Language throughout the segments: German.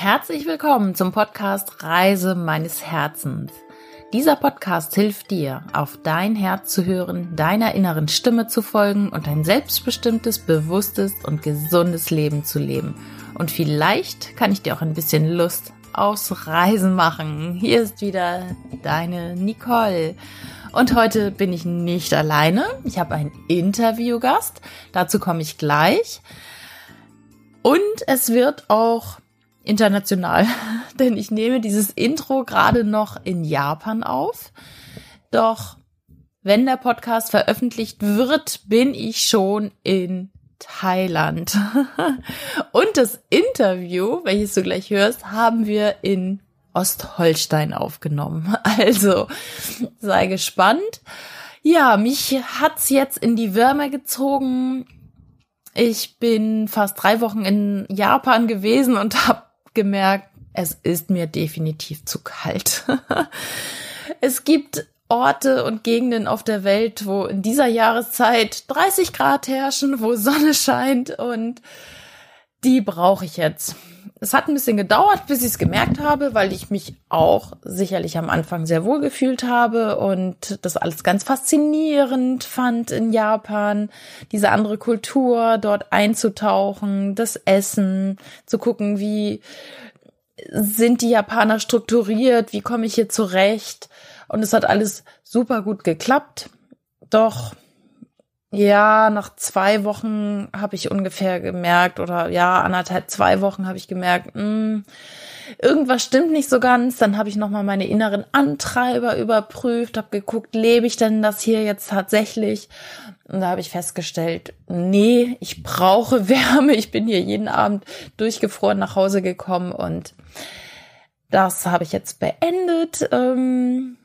Herzlich willkommen zum Podcast Reise meines Herzens. Dieser Podcast hilft dir, auf dein Herz zu hören, deiner inneren Stimme zu folgen und ein selbstbestimmtes, bewusstes und gesundes Leben zu leben. Und vielleicht kann ich dir auch ein bisschen Lust aufs Reisen machen. Hier ist wieder deine Nicole. Und heute bin ich nicht alleine. Ich habe einen Interviewgast. Dazu komme ich gleich. Und es wird auch international, denn ich nehme dieses Intro gerade noch in Japan auf. Doch wenn der Podcast veröffentlicht wird, bin ich schon in Thailand. Und das Interview, welches du gleich hörst, haben wir in Ostholstein aufgenommen. Also sei gespannt. Ja, mich hat's jetzt in die Wärme gezogen. Ich bin fast drei Wochen in Japan gewesen und habe gemerkt, es ist mir definitiv zu kalt. es gibt Orte und Gegenden auf der Welt, wo in dieser Jahreszeit 30 Grad herrschen, wo Sonne scheint und die brauche ich jetzt. Es hat ein bisschen gedauert, bis ich es gemerkt habe, weil ich mich auch sicherlich am Anfang sehr wohl gefühlt habe und das alles ganz faszinierend fand in Japan, diese andere Kultur dort einzutauchen, das Essen, zu gucken, wie sind die Japaner strukturiert, wie komme ich hier zurecht und es hat alles super gut geklappt. Doch ja, nach zwei Wochen habe ich ungefähr gemerkt, oder ja, anderthalb, zwei Wochen habe ich gemerkt, mh, hm, irgendwas stimmt nicht so ganz. Dann habe ich nochmal meine inneren Antreiber überprüft, habe geguckt, lebe ich denn das hier jetzt tatsächlich? Und da habe ich festgestellt, nee, ich brauche Wärme. Ich bin hier jeden Abend durchgefroren nach Hause gekommen und das habe ich jetzt beendet. Ähm,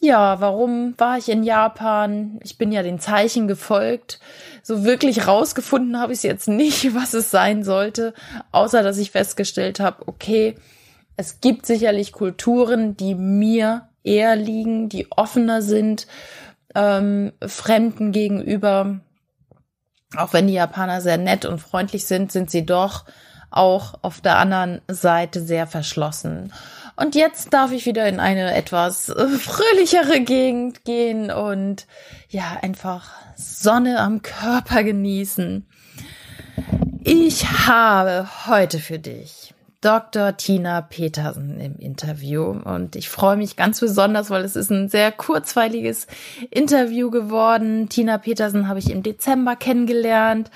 ja, warum war ich in Japan? Ich bin ja den Zeichen gefolgt. So wirklich rausgefunden habe ich es jetzt nicht, was es sein sollte, außer dass ich festgestellt habe, okay, es gibt sicherlich Kulturen, die mir eher liegen, die offener sind, ähm, Fremden gegenüber. Auch wenn die Japaner sehr nett und freundlich sind, sind sie doch auch auf der anderen Seite sehr verschlossen. Und jetzt darf ich wieder in eine etwas äh, fröhlichere Gegend gehen und ja, einfach Sonne am Körper genießen. Ich habe heute für dich Dr. Tina Petersen im Interview und ich freue mich ganz besonders, weil es ist ein sehr kurzweiliges Interview geworden. Tina Petersen habe ich im Dezember kennengelernt.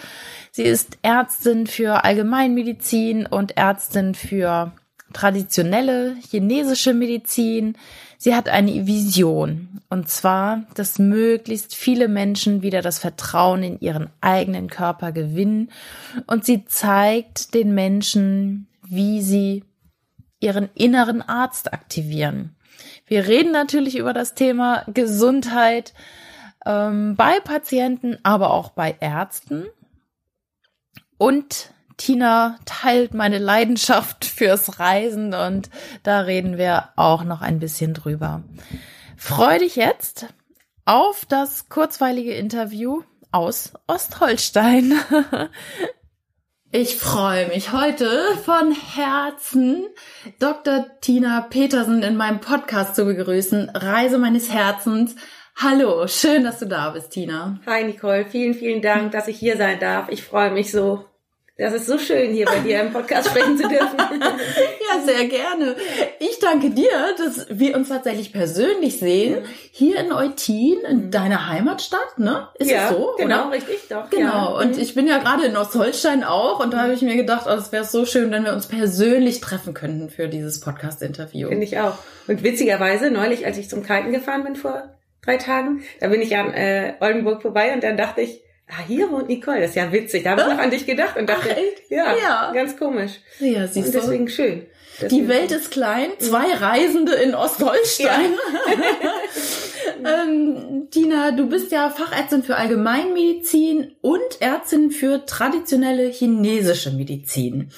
Sie ist Ärztin für Allgemeinmedizin und Ärztin für traditionelle chinesische Medizin. Sie hat eine Vision, und zwar, dass möglichst viele Menschen wieder das Vertrauen in ihren eigenen Körper gewinnen. Und sie zeigt den Menschen, wie sie ihren inneren Arzt aktivieren. Wir reden natürlich über das Thema Gesundheit ähm, bei Patienten, aber auch bei Ärzten. Und Tina teilt meine Leidenschaft fürs Reisen und da reden wir auch noch ein bisschen drüber. Freu dich jetzt auf das kurzweilige Interview aus Ostholstein. Ich freue mich heute von Herzen Dr. Tina Petersen in meinem Podcast zu begrüßen. Reise meines Herzens. Hallo, schön, dass du da bist, Tina. Hi Nicole, vielen, vielen Dank, dass ich hier sein darf. Ich freue mich so. Das ist so schön, hier bei dir im Podcast sprechen zu dürfen. ja, sehr gerne. Ich danke dir, dass wir uns tatsächlich persönlich sehen. Hier in Eutin, in mhm. deiner Heimatstadt, ne? Ist ja, es so? Genau, oder? richtig, doch. Genau. Ja. Und mhm. ich bin ja gerade in Ostholstein auch und da habe ich mir gedacht, oh, es wäre so schön, wenn wir uns persönlich treffen könnten für dieses Podcast-Interview. Finde ich auch. Und witzigerweise, neulich, als ich zum Kiten gefahren bin vor drei Tagen, da bin ich an äh, Oldenburg vorbei und dann dachte ich, ah, hier wohnt Nicole, das ist ja witzig. Da habe ich noch an dich gedacht und dachte, Ach, ja, ja, ganz komisch. Ja, siehst und deswegen du. schön. Deswegen. Die Welt ist klein, zwei Reisende in Ostholstein. Ja. ähm, Tina, du bist ja Fachärztin für Allgemeinmedizin und Ärztin für traditionelle chinesische Medizin.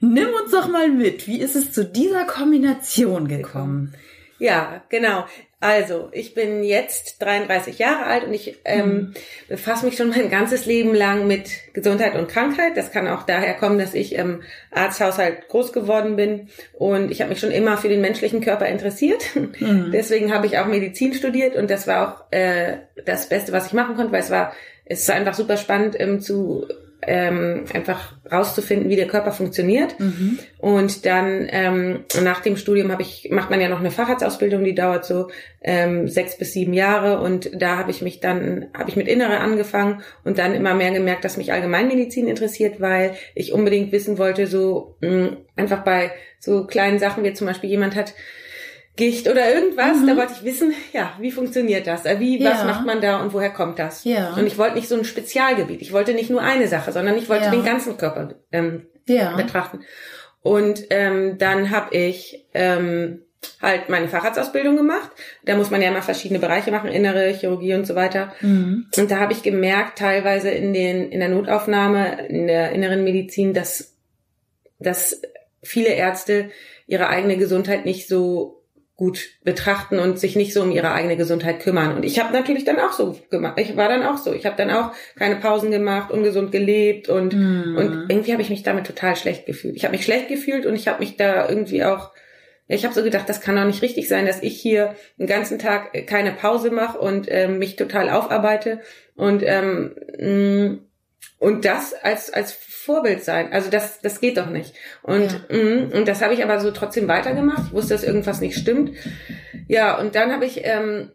Nimm uns doch mal mit, wie ist es zu dieser Kombination gekommen? Ja, genau. Also, ich bin jetzt 33 Jahre alt und ich ähm, mhm. befasse mich schon mein ganzes Leben lang mit Gesundheit und Krankheit. Das kann auch daher kommen, dass ich im Arzthaushalt groß geworden bin und ich habe mich schon immer für den menschlichen Körper interessiert. Mhm. Deswegen habe ich auch Medizin studiert und das war auch äh, das Beste, was ich machen konnte, weil es war es ist einfach super spannend ähm, zu ähm, einfach rauszufinden, wie der Körper funktioniert. Mhm. Und dann ähm, nach dem Studium habe ich macht man ja noch eine Facharztausbildung, die dauert so ähm, sechs bis sieben Jahre. Und da habe ich mich dann habe ich mit Innere angefangen und dann immer mehr gemerkt, dass mich Allgemeinmedizin interessiert, weil ich unbedingt wissen wollte, so mh, einfach bei so kleinen Sachen wie zum Beispiel jemand hat Gicht oder irgendwas. Mhm. Da wollte ich wissen, ja, wie funktioniert das? Äh, wie, ja. was macht man da und woher kommt das? Ja. Und ich wollte nicht so ein Spezialgebiet. Ich wollte nicht nur eine Sache, sondern ich wollte ja. den ganzen Körper ähm, ja. betrachten. Und ähm, dann habe ich ähm, halt meine Facharztausbildung gemacht. Da muss man ja immer verschiedene Bereiche machen, innere Chirurgie und so weiter. Mhm. Und da habe ich gemerkt, teilweise in den in der Notaufnahme, in der inneren Medizin, dass dass viele Ärzte ihre eigene Gesundheit nicht so gut betrachten und sich nicht so um ihre eigene Gesundheit kümmern. Und ich habe natürlich dann auch so gemacht. Ich war dann auch so. Ich habe dann auch keine Pausen gemacht, ungesund gelebt und mm. und irgendwie habe ich mich damit total schlecht gefühlt. Ich habe mich schlecht gefühlt und ich habe mich da irgendwie auch ich habe so gedacht, das kann doch nicht richtig sein, dass ich hier den ganzen Tag keine Pause mache und ähm, mich total aufarbeite und ähm, mm, und das als als Vorbild sein. Also das das geht doch nicht. Und ja. mh, und das habe ich aber so trotzdem weitergemacht. Ich wusste, dass irgendwas nicht stimmt. Ja, und dann habe ich ähm,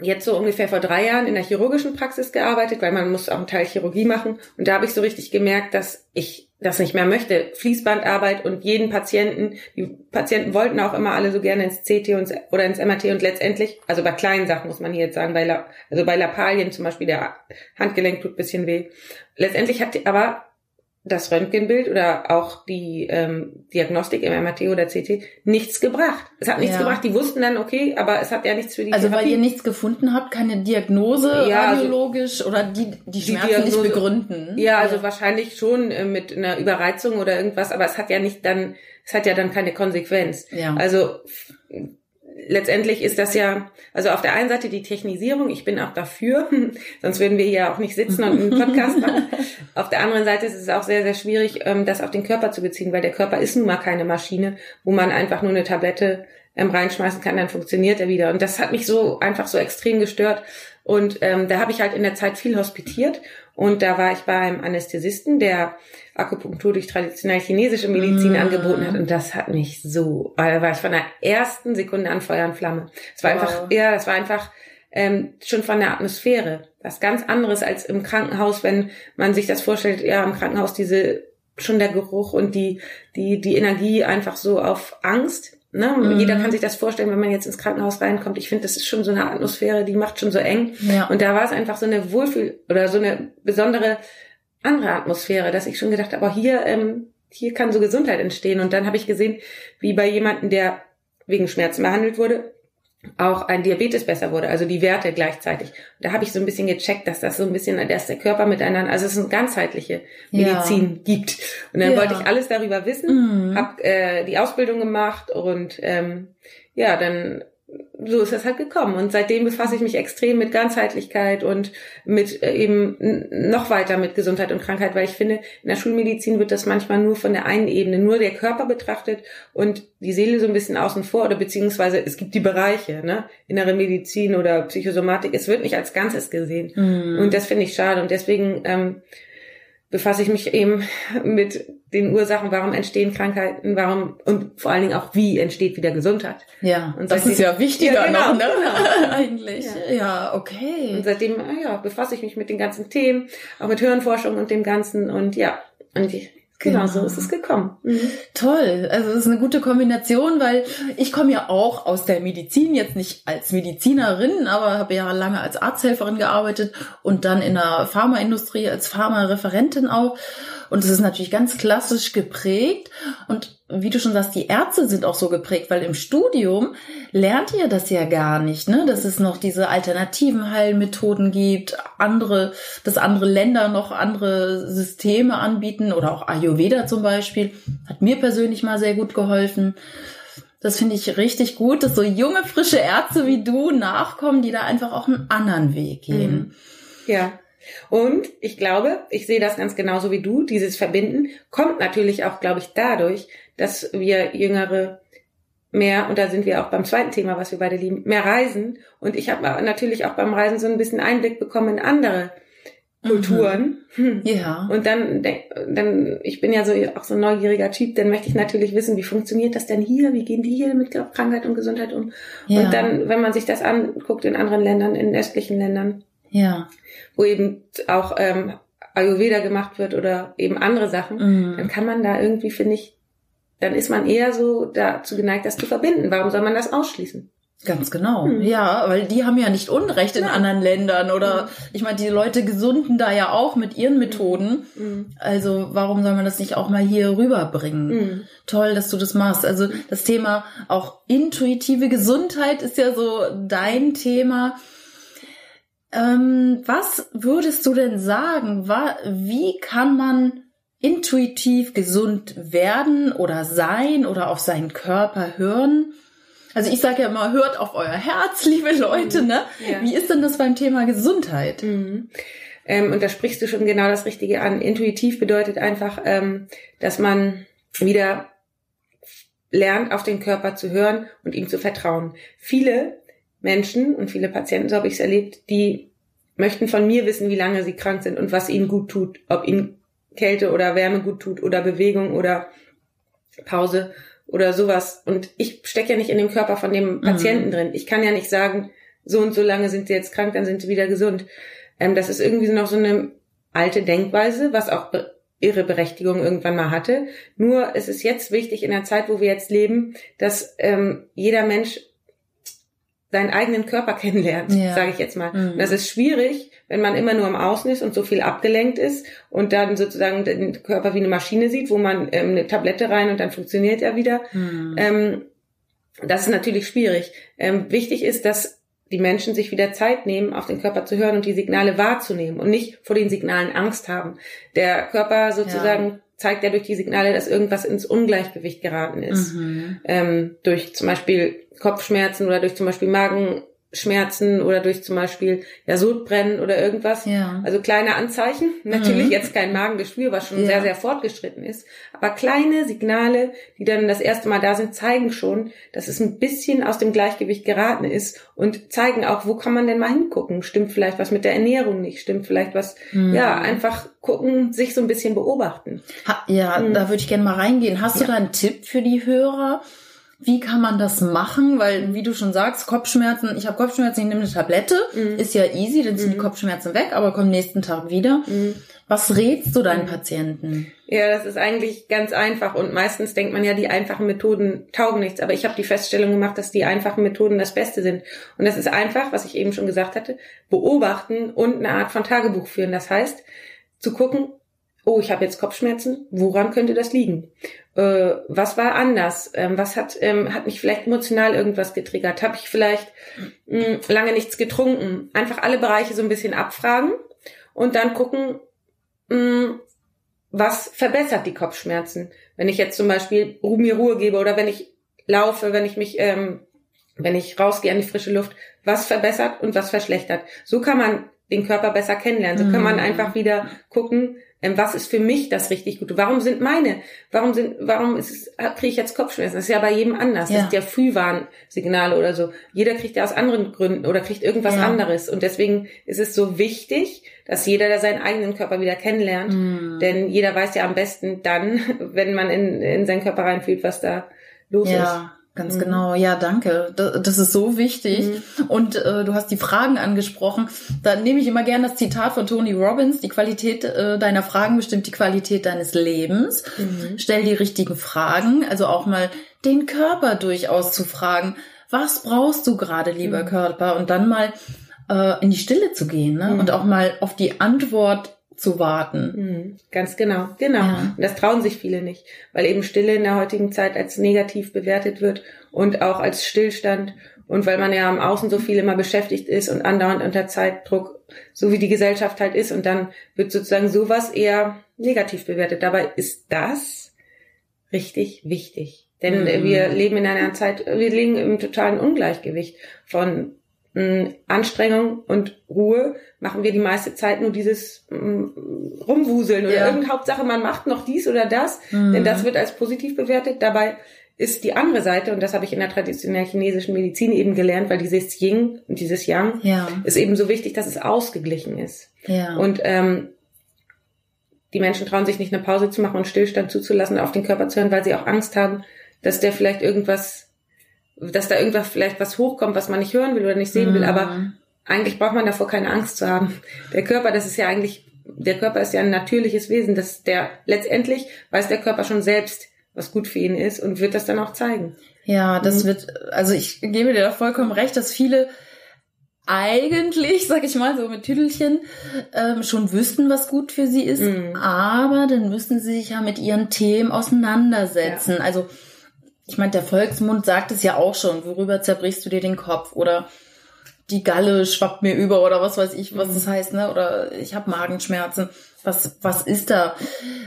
jetzt so ungefähr vor drei Jahren in der chirurgischen Praxis gearbeitet, weil man muss auch einen Teil Chirurgie machen. Und da habe ich so richtig gemerkt, dass ich das nicht mehr möchte. Fließbandarbeit und jeden Patienten, die Patienten wollten auch immer alle so gerne ins CT und, oder ins MRT und letztendlich, also bei kleinen Sachen muss man hier jetzt sagen, bei, La, also bei Lappalien zum Beispiel, der Handgelenk tut bisschen weh. Letztendlich hat aber das Röntgenbild oder auch die ähm, Diagnostik im MRT oder CT nichts gebracht. Es hat nichts ja. gebracht. Die wussten dann, okay, aber es hat ja nichts für die Also Therapie. weil ihr nichts gefunden habt, keine Diagnose ja, also radiologisch also, oder die, die Schmerzen die Diagnose, nicht begründen? Ja, also ja. wahrscheinlich schon äh, mit einer Überreizung oder irgendwas, aber es hat ja nicht dann, es hat ja dann keine Konsequenz. Ja. Also letztendlich ist das ja, also auf der einen Seite die Technisierung, ich bin auch dafür, sonst würden wir hier auch nicht sitzen und einen Podcast machen. Auf der anderen Seite ist es auch sehr, sehr schwierig, ähm, das auf den Körper zu beziehen, weil der Körper ist nun mal keine Maschine, wo man einfach nur eine Tablette ähm, reinschmeißen kann, dann funktioniert er wieder. Und das hat mich so einfach so extrem gestört. Und ähm, da habe ich halt in der Zeit viel hospitiert und da war ich beim Anästhesisten, der Akupunktur durch traditionell chinesische Medizin mm. angeboten hat. Und das hat mich so, weil da war ich von der ersten Sekunde an Feuer und Flamme. Es war wow. einfach, ja, das war einfach ähm, schon von der Atmosphäre. Was ganz anderes als im Krankenhaus, wenn man sich das vorstellt, ja, im Krankenhaus diese schon der Geruch und die, die, die Energie einfach so auf Angst. Ne? Mhm. Jeder kann sich das vorstellen, wenn man jetzt ins Krankenhaus reinkommt. Ich finde, das ist schon so eine Atmosphäre, die macht schon so eng. Ja. Und da war es einfach so eine Wohlfühl oder so eine besondere andere Atmosphäre, dass ich schon gedacht habe, aber hier, ähm, hier kann so Gesundheit entstehen. Und dann habe ich gesehen, wie bei jemandem, der wegen Schmerzen behandelt wurde, auch ein Diabetes besser wurde, also die Werte gleichzeitig. Da habe ich so ein bisschen gecheckt, dass das so ein bisschen, dass der Körper miteinander, also es eine ganzheitliche Medizin ja. gibt. Und dann ja. wollte ich alles darüber wissen, mhm. habe äh, die Ausbildung gemacht und ähm, ja, dann so ist das halt gekommen. Und seitdem befasse ich mich extrem mit Ganzheitlichkeit und mit äh, eben noch weiter mit Gesundheit und Krankheit, weil ich finde, in der Schulmedizin wird das manchmal nur von der einen Ebene, nur der Körper betrachtet und die Seele so ein bisschen außen vor oder beziehungsweise es gibt die Bereiche, ne, innere Medizin oder Psychosomatik, es wird nicht als Ganzes gesehen. Mhm. Und das finde ich schade und deswegen ähm, befasse ich mich eben mit den Ursachen, warum entstehen Krankheiten, warum und vor allen Dingen auch, wie entsteht wieder Gesundheit. Ja, und das ist ja wichtiger ja, genau, noch, ne? Genau. Eigentlich. Ja. ja. okay. Und seitdem, ja, befasse ich mich mit den ganzen Themen, auch mit Hirnforschung und dem Ganzen und ja, und ich Genau, genau, so ist es gekommen. Mhm. Toll. Also es ist eine gute Kombination, weil ich komme ja auch aus der Medizin, jetzt nicht als Medizinerin, aber habe ja lange als Arzthelferin gearbeitet und dann in der Pharmaindustrie als Pharmareferentin auch. Und es ist natürlich ganz klassisch geprägt. Und wie du schon sagst, die Ärzte sind auch so geprägt, weil im Studium lernt ihr das ja gar nicht, ne? Dass es noch diese alternativen Heilmethoden gibt, andere, dass andere Länder noch andere Systeme anbieten oder auch Ayurveda zum Beispiel. Hat mir persönlich mal sehr gut geholfen. Das finde ich richtig gut, dass so junge, frische Ärzte wie du nachkommen, die da einfach auch einen anderen Weg gehen. Mhm. Ja. Und ich glaube, ich sehe das ganz genauso wie du, dieses Verbinden kommt natürlich auch, glaube ich, dadurch, dass wir Jüngere mehr, und da sind wir auch beim zweiten Thema, was wir beide lieben, mehr reisen. Und ich habe natürlich auch beim Reisen so ein bisschen Einblick bekommen in andere Kulturen. Mhm. Ja. Und dann, dann, ich bin ja so auch so ein neugieriger Typ, dann möchte ich natürlich wissen, wie funktioniert das denn hier? Wie gehen die hier mit Krankheit und Gesundheit um? Ja. Und dann, wenn man sich das anguckt in anderen Ländern, in östlichen Ländern, ja. wo eben auch ähm, Ayurveda gemacht wird oder eben andere Sachen, mhm. dann kann man da irgendwie, finde ich, dann ist man eher so dazu geneigt, das zu verbinden. Warum soll man das ausschließen? Ganz genau. Mhm. Ja, weil die haben ja nicht Unrecht in ja. anderen Ländern oder mhm. ich meine, die Leute gesunden da ja auch mit ihren Methoden. Mhm. Also warum soll man das nicht auch mal hier rüberbringen? Mhm. Toll, dass du das machst. Also das Thema auch intuitive Gesundheit ist ja so dein Thema. Ähm, was würdest du denn sagen? Wie kann man intuitiv gesund werden oder sein oder auf seinen Körper hören? Also ich sage ja immer, hört auf euer Herz, liebe Leute, ne? Ja. Wie ist denn das beim Thema Gesundheit? Mhm. Ähm, und da sprichst du schon genau das Richtige an. Intuitiv bedeutet einfach, ähm, dass man wieder lernt, auf den Körper zu hören und ihm zu vertrauen. Viele Menschen und viele Patienten, so habe ich es erlebt, die möchten von mir wissen, wie lange sie krank sind und was ihnen gut tut, ob ihnen Kälte oder Wärme gut tut oder Bewegung oder Pause oder sowas. Und ich stecke ja nicht in dem Körper von dem mhm. Patienten mhm. drin. Ich kann ja nicht sagen, so und so lange sind sie jetzt krank, dann sind sie wieder gesund. Ähm, das ist irgendwie noch so eine alte Denkweise, was auch ihre Berechtigung irgendwann mal hatte. Nur es ist jetzt wichtig in der Zeit, wo wir jetzt leben, dass ähm, jeder Mensch seinen eigenen Körper kennenlernt, ja. sage ich jetzt mal. Mhm. Und das ist schwierig, wenn man immer nur am Außen ist und so viel abgelenkt ist und dann sozusagen den Körper wie eine Maschine sieht, wo man ähm, eine Tablette rein und dann funktioniert er wieder. Mhm. Ähm, das ist natürlich schwierig. Ähm, wichtig ist, dass die Menschen sich wieder Zeit nehmen, auf den Körper zu hören und die Signale wahrzunehmen und nicht vor den Signalen Angst haben. Der Körper sozusagen ja. Zeigt ja durch die Signale, dass irgendwas ins Ungleichgewicht geraten ist. Mhm. Ähm, durch zum Beispiel Kopfschmerzen oder durch zum Beispiel Magen, Schmerzen oder durch zum Beispiel ja Sodbrennen oder irgendwas. Ja. Also kleine Anzeichen. Natürlich mhm. jetzt kein Magengeschwür, was schon ja. sehr, sehr fortgeschritten ist. Aber kleine Signale, die dann das erste Mal da sind, zeigen schon, dass es ein bisschen aus dem Gleichgewicht geraten ist und zeigen auch, wo kann man denn mal hingucken? Stimmt vielleicht was mit der Ernährung nicht? Stimmt vielleicht was, mhm. ja, einfach gucken, sich so ein bisschen beobachten. Ha, ja, mhm. da würde ich gerne mal reingehen. Hast du da einen Tipp für die Hörer? Wie kann man das machen? Weil, wie du schon sagst, Kopfschmerzen, ich habe Kopfschmerzen, ich nehme eine Tablette, mhm. ist ja easy, dann sind mhm. die Kopfschmerzen weg, aber kommen nächsten Tag wieder. Mhm. Was rätst du deinen Patienten? Ja, das ist eigentlich ganz einfach und meistens denkt man ja, die einfachen Methoden taugen nichts, aber ich habe die Feststellung gemacht, dass die einfachen Methoden das Beste sind. Und das ist einfach, was ich eben schon gesagt hatte, beobachten und eine Art von Tagebuch führen. Das heißt, zu gucken, oh, ich habe jetzt Kopfschmerzen, woran könnte das liegen? Äh, was war anders? Ähm, was hat, ähm, hat mich vielleicht emotional irgendwas getriggert? Habe ich vielleicht mh, hm, lange nichts getrunken? Einfach alle Bereiche so ein bisschen abfragen und dann gucken, mh, hm, was verbessert die Kopfschmerzen? Wenn ich jetzt zum Beispiel mir Ruhe gebe oder wenn ich laufe, wenn ich mich, ähm, wenn ich rausgehe an die frische Luft, was verbessert und was verschlechtert? So kann man den Körper besser kennenlernen. So kann man mhm. einfach wieder gucken, ähm, was ist für mich das richtig Gute? Warum sind meine, warum sind, warum ist es, kriege ich jetzt Kopfschmerzen? Das ist ja bei jedem anders. Ja. Das ist ja Frühwarnsignale oder so. Jeder kriegt ja aus anderen Gründen oder kriegt irgendwas ja. anderes. Und deswegen ist es so wichtig, dass jeder da seinen eigenen Körper wieder kennenlernt. Mhm. Denn jeder weiß ja am besten dann, wenn man in, in seinen Körper reinfühlt, was da los ja. ist. Ganz mhm. genau, ja, danke. Das, das ist so wichtig. Mhm. Und äh, du hast die Fragen angesprochen. Da nehme ich immer gerne das Zitat von Tony Robbins, die Qualität äh, deiner Fragen bestimmt die Qualität deines Lebens. Mhm. Stell die richtigen Fragen, also auch mal den Körper durchaus zu fragen, was brauchst du gerade, lieber mhm. Körper? Und dann mal äh, in die Stille zu gehen ne? Mhm. und auch mal auf die Antwort zu warten. Mhm, ganz genau, genau. Ja. Und das trauen sich viele nicht, weil eben Stille in der heutigen Zeit als negativ bewertet wird und auch als Stillstand und weil man ja am Außen so viel immer beschäftigt ist und andauernd unter Zeitdruck, so wie die Gesellschaft halt ist und dann wird sozusagen sowas eher negativ bewertet. Dabei ist das richtig wichtig. Denn mhm. wir leben in einer Zeit, wir liegen im totalen Ungleichgewicht von mh, Anstrengung und Ruhe machen wir die meiste Zeit nur dieses mh, Rumwuseln oder ja. irgendeine Hauptsache, man macht noch dies oder das, mhm. denn das wird als positiv bewertet. Dabei ist die andere Seite, und das habe ich in der traditionellen chinesischen Medizin eben gelernt, weil dieses Yin und dieses Yang ja. ist eben so wichtig, dass es ausgeglichen ist. Ja. Und ähm, die Menschen trauen sich nicht eine Pause zu machen und Stillstand zuzulassen, auf den Körper zu hören, weil sie auch Angst haben, dass der vielleicht irgendwas, dass da irgendwas vielleicht was hochkommt, was man nicht hören will oder nicht sehen mhm. will. Aber eigentlich braucht man davor keine Angst zu haben. Der Körper, das ist ja eigentlich, der Körper ist ja ein natürliches Wesen, dass der letztendlich weiß der Körper schon selbst, was gut für ihn ist und wird das dann auch zeigen. Ja, das mhm. wird, also ich gebe dir da vollkommen recht, dass viele eigentlich, sag ich mal, so mit Tüdelchen, ähm, schon wüssten, was gut für sie ist, mhm. aber dann müssen sie sich ja mit ihren Themen auseinandersetzen. Ja. Also, ich meine, der Volksmund sagt es ja auch schon, worüber zerbrichst du dir den Kopf oder die Galle schwappt mir über oder was weiß ich, was mhm. das heißt, ne? Oder ich habe Magenschmerzen. Was, was ist da?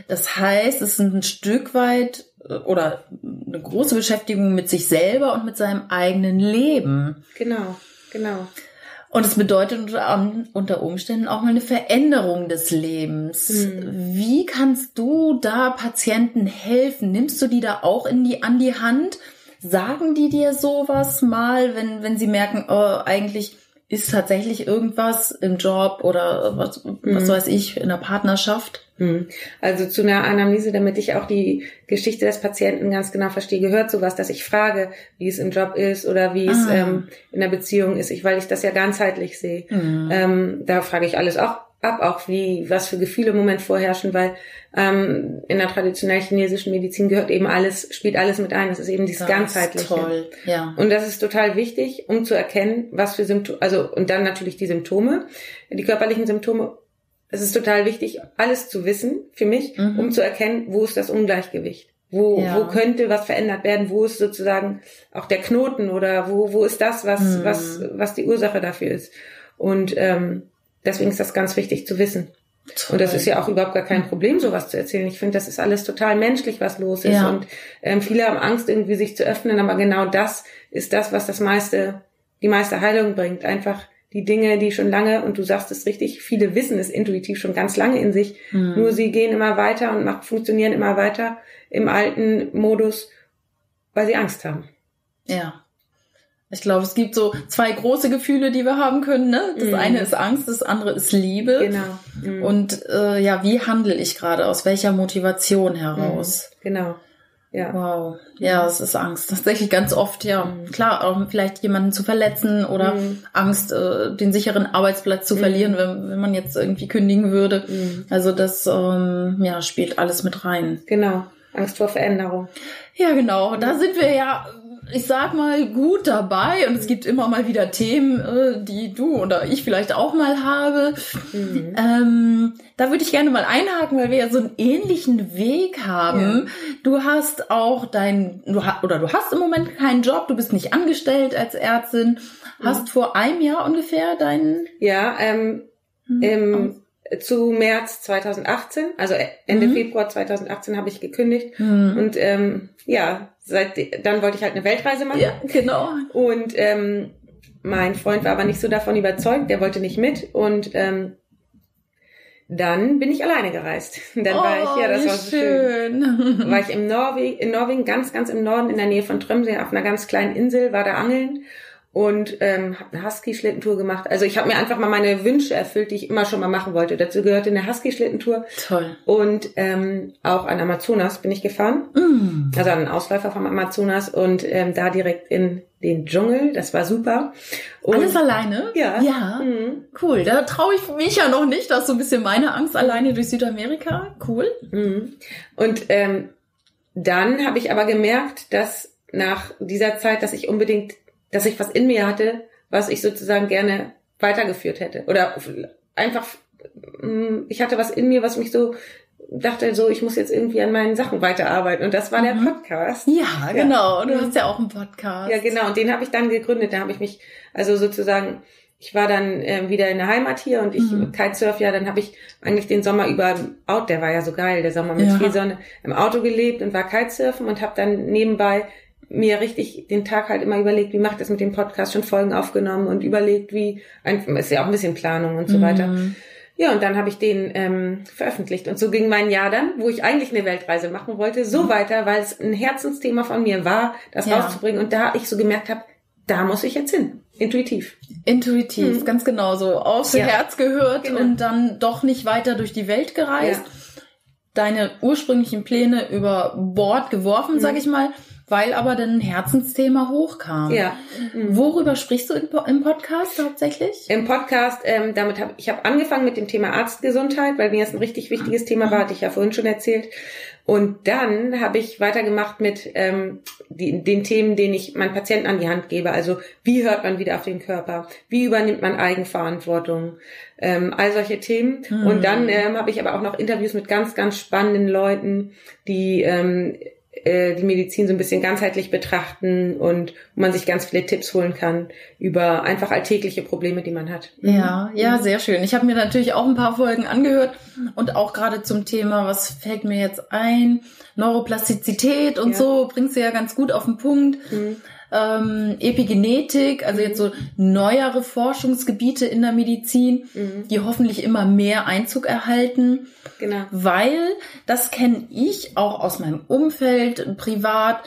Das heißt, es ist ein Stück weit oder eine große Beschäftigung mit sich selber und mit seinem eigenen Leben. Genau, genau. Und es bedeutet unter Umständen auch mal eine Veränderung des Lebens. Mhm. Wie kannst du da Patienten helfen? Nimmst du die da auch in die, an die Hand? Sagen die dir sowas mal, wenn, wenn sie merken, oh, eigentlich ist tatsächlich irgendwas im Job oder was, mhm. was weiß ich, in der Partnerschaft? Mhm. Also zu einer Anamnese, damit ich auch die Geschichte des Patienten ganz genau verstehe, gehört sowas, dass ich frage, wie es im Job ist oder wie es ah. ähm, in der Beziehung ist, ich, weil ich das ja ganzheitlich sehe. Mhm. Ähm, da frage ich alles auch ab, auch wie, was für Gefühle im Moment vorherrschen, weil ähm, in der traditionellen chinesischen Medizin gehört eben alles, spielt alles mit ein. Das ist eben dieses das ganzheitliche. toll, ja. Und das ist total wichtig, um zu erkennen, was für Symptome, also und dann natürlich die Symptome, die körperlichen Symptome. Es ist total wichtig, alles zu wissen für mich, mhm. um zu erkennen, wo ist das Ungleichgewicht. Wo, ja. wo könnte was verändert werden? Wo ist sozusagen auch der Knoten oder wo, wo ist das, was, mhm. was, was die Ursache dafür ist? Und ähm, Deswegen ist das ganz wichtig zu wissen. Toll. Und das ist ja auch überhaupt gar kein Problem, sowas zu erzählen. Ich finde, das ist alles total menschlich, was los ist. Ja. Und ähm, viele haben Angst, irgendwie sich zu öffnen, aber genau das ist das, was das meiste, die meiste Heilung bringt. Einfach die Dinge, die schon lange, und du sagst es richtig, viele wissen es intuitiv schon ganz lange in sich, mhm. nur sie gehen immer weiter und machen, funktionieren immer weiter im alten Modus, weil sie Angst haben. Ja. Ich glaube, es gibt so zwei große Gefühle, die wir haben können. Ne? Das mhm. eine ist Angst, das andere ist Liebe. Genau. Mhm. Und äh, ja, wie handle ich gerade? Aus welcher Motivation heraus? Mhm. Genau. Ja. Wow. Ja, es ist Angst. Tatsächlich ganz oft, ja. Mhm. Klar, auch vielleicht jemanden zu verletzen oder mhm. Angst, äh, den sicheren Arbeitsplatz zu mhm. verlieren, wenn, wenn man jetzt irgendwie kündigen würde. Mhm. Also das ähm, ja, spielt alles mit rein. Genau. Angst vor Veränderung. Ja, genau. Da sind wir ja ich sag mal, gut dabei und es gibt immer mal wieder Themen, äh, die du oder ich vielleicht auch mal habe. Mhm. Ähm, da würde ich gerne mal einhaken, weil wir ja so einen ähnlichen Weg haben. Ja. Du hast auch dein, du oder du hast im Moment keinen Job, du bist nicht angestellt als Ärztin, hast mhm. vor einem Jahr ungefähr deinen... Ja, ähm, mhm. im zu März 2018, also Ende mhm. Februar 2018 habe ich gekündigt mhm. und ähm, ja, seit dann wollte ich halt eine Weltreise machen. Ja, genau. Und ähm, mein Freund war aber nicht so davon überzeugt, der wollte nicht mit und ähm, dann bin ich alleine gereist. Dann oh, war ich, ja, das war so schön. schön. War ich im Norwegen, in Norwegen, ganz, ganz im Norden, in der Nähe von Tromsø, auf einer ganz kleinen Insel, war da angeln und ähm, habe eine Husky-Schlittentour gemacht. Also ich habe mir einfach mal meine Wünsche erfüllt, die ich immer schon mal machen wollte. Dazu gehörte eine Husky-Schlittentour. Toll. Und ähm, auch an Amazonas bin ich gefahren. Mm. Also an einen Ausläufer vom Amazonas und ähm, da direkt in den Dschungel. Das war super. Und Alles alleine? Ja. Ja. Mhm. Cool. Da traue ich mich ja noch nicht. Das ist so ein bisschen meine Angst alleine durch Südamerika. Cool. Mhm. Und ähm, dann habe ich aber gemerkt, dass nach dieser Zeit, dass ich unbedingt dass ich was in mir hatte, was ich sozusagen gerne weitergeführt hätte. Oder einfach, mm, ich hatte was in mir, was mich so dachte so, ich muss jetzt irgendwie an meinen Sachen weiterarbeiten. Und das war mhm. der Podcast. Ja, genau. Du hast ja auch einen Podcast. Ja, genau. Und den habe ich dann gegründet. Da habe ich mich also sozusagen ich war dann äh, wieder in der Heimat hier und ich mhm. Kitesurf ja, dann habe ich eigentlich den Sommer über Out, der war ja so geil, der Sommer mit ja. viel Sonne, im Auto gelebt und war Kitesurfen und habe dann nebenbei mir richtig den Tag halt immer überlegt, wie macht das mit dem Podcast schon Folgen aufgenommen und überlegt, wie einfach ist ja auch ein bisschen Planung und so mhm. weiter. Ja, und dann habe ich den ähm, veröffentlicht. Und so ging mein Jahr dann, wo ich eigentlich eine Weltreise machen wollte, so mhm. weiter, weil es ein Herzensthema von mir war, das ja. rauszubringen. Und da ich so gemerkt habe, da muss ich jetzt hin. Intuitiv. Intuitiv, mhm. ganz genau so. Aufs ja. Herz gehört genau. und dann doch nicht weiter durch die Welt gereist. Ja. Deine ursprünglichen Pläne über Bord geworfen, mhm. sag ich mal, weil aber dann ein Herzensthema hochkam. Ja. Mhm. Worüber sprichst du im Podcast hauptsächlich? Im Podcast, ähm, damit habe ich habe angefangen mit dem Thema Arztgesundheit, weil mir das ein richtig wichtiges Thema war, hatte ich ja vorhin schon erzählt. Und dann habe ich weitergemacht mit ähm, die, den Themen, denen ich meinen Patienten an die Hand gebe. Also wie hört man wieder auf den Körper? Wie übernimmt man Eigenverantwortung? Ähm, all solche Themen. Mhm. Und dann ähm, habe ich aber auch noch Interviews mit ganz, ganz spannenden Leuten, die ähm, äh, die Medizin so ein bisschen ganzheitlich betrachten und wo man sich ganz viele Tipps holen kann über einfach alltägliche Probleme, die man hat. Ja, ja, sehr schön. Ich habe mir natürlich auch ein paar Folgen angehört und auch gerade zum Thema, was fällt mir jetzt ein, Neuroplastizität und ja. so, bringst du ja ganz gut auf den Punkt. Mhm ähm, Epigenetik, also jetzt so neuere Forschungsgebiete in der Medizin, mhm. die hoffentlich immer mehr Einzug erhalten. Genau. Weil, das kenne ich auch aus meinem Umfeld, privat,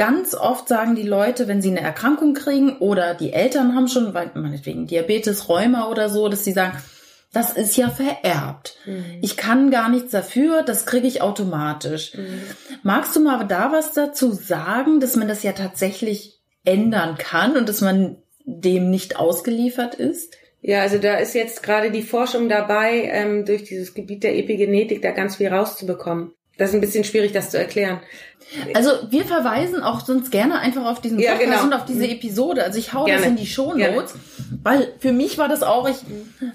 Ganz oft sagen die Leute, wenn sie eine Erkrankung kriegen oder die Eltern haben schon, weil meinetwegen Diabetes, Rheuma oder so, dass sie sagen, das ist ja vererbt. Mhm. Ich kann gar nichts dafür, das kriege ich automatisch. Mhm. Magst du mal da was dazu sagen, dass man das ja tatsächlich ändern kann und dass man dem nicht ausgeliefert ist? Ja, also da ist jetzt gerade die Forschung dabei, ähm, durch dieses Gebiet der Epigenetik da ganz viel rauszubekommen. Das ist ein bisschen schwierig, das zu erklären. Also wir verweisen auch sonst gerne einfach auf diesen Podcast ja, genau. und auf diese Episode. Also ich hau gerne. das in die Shownotes, weil für mich war das auch, ich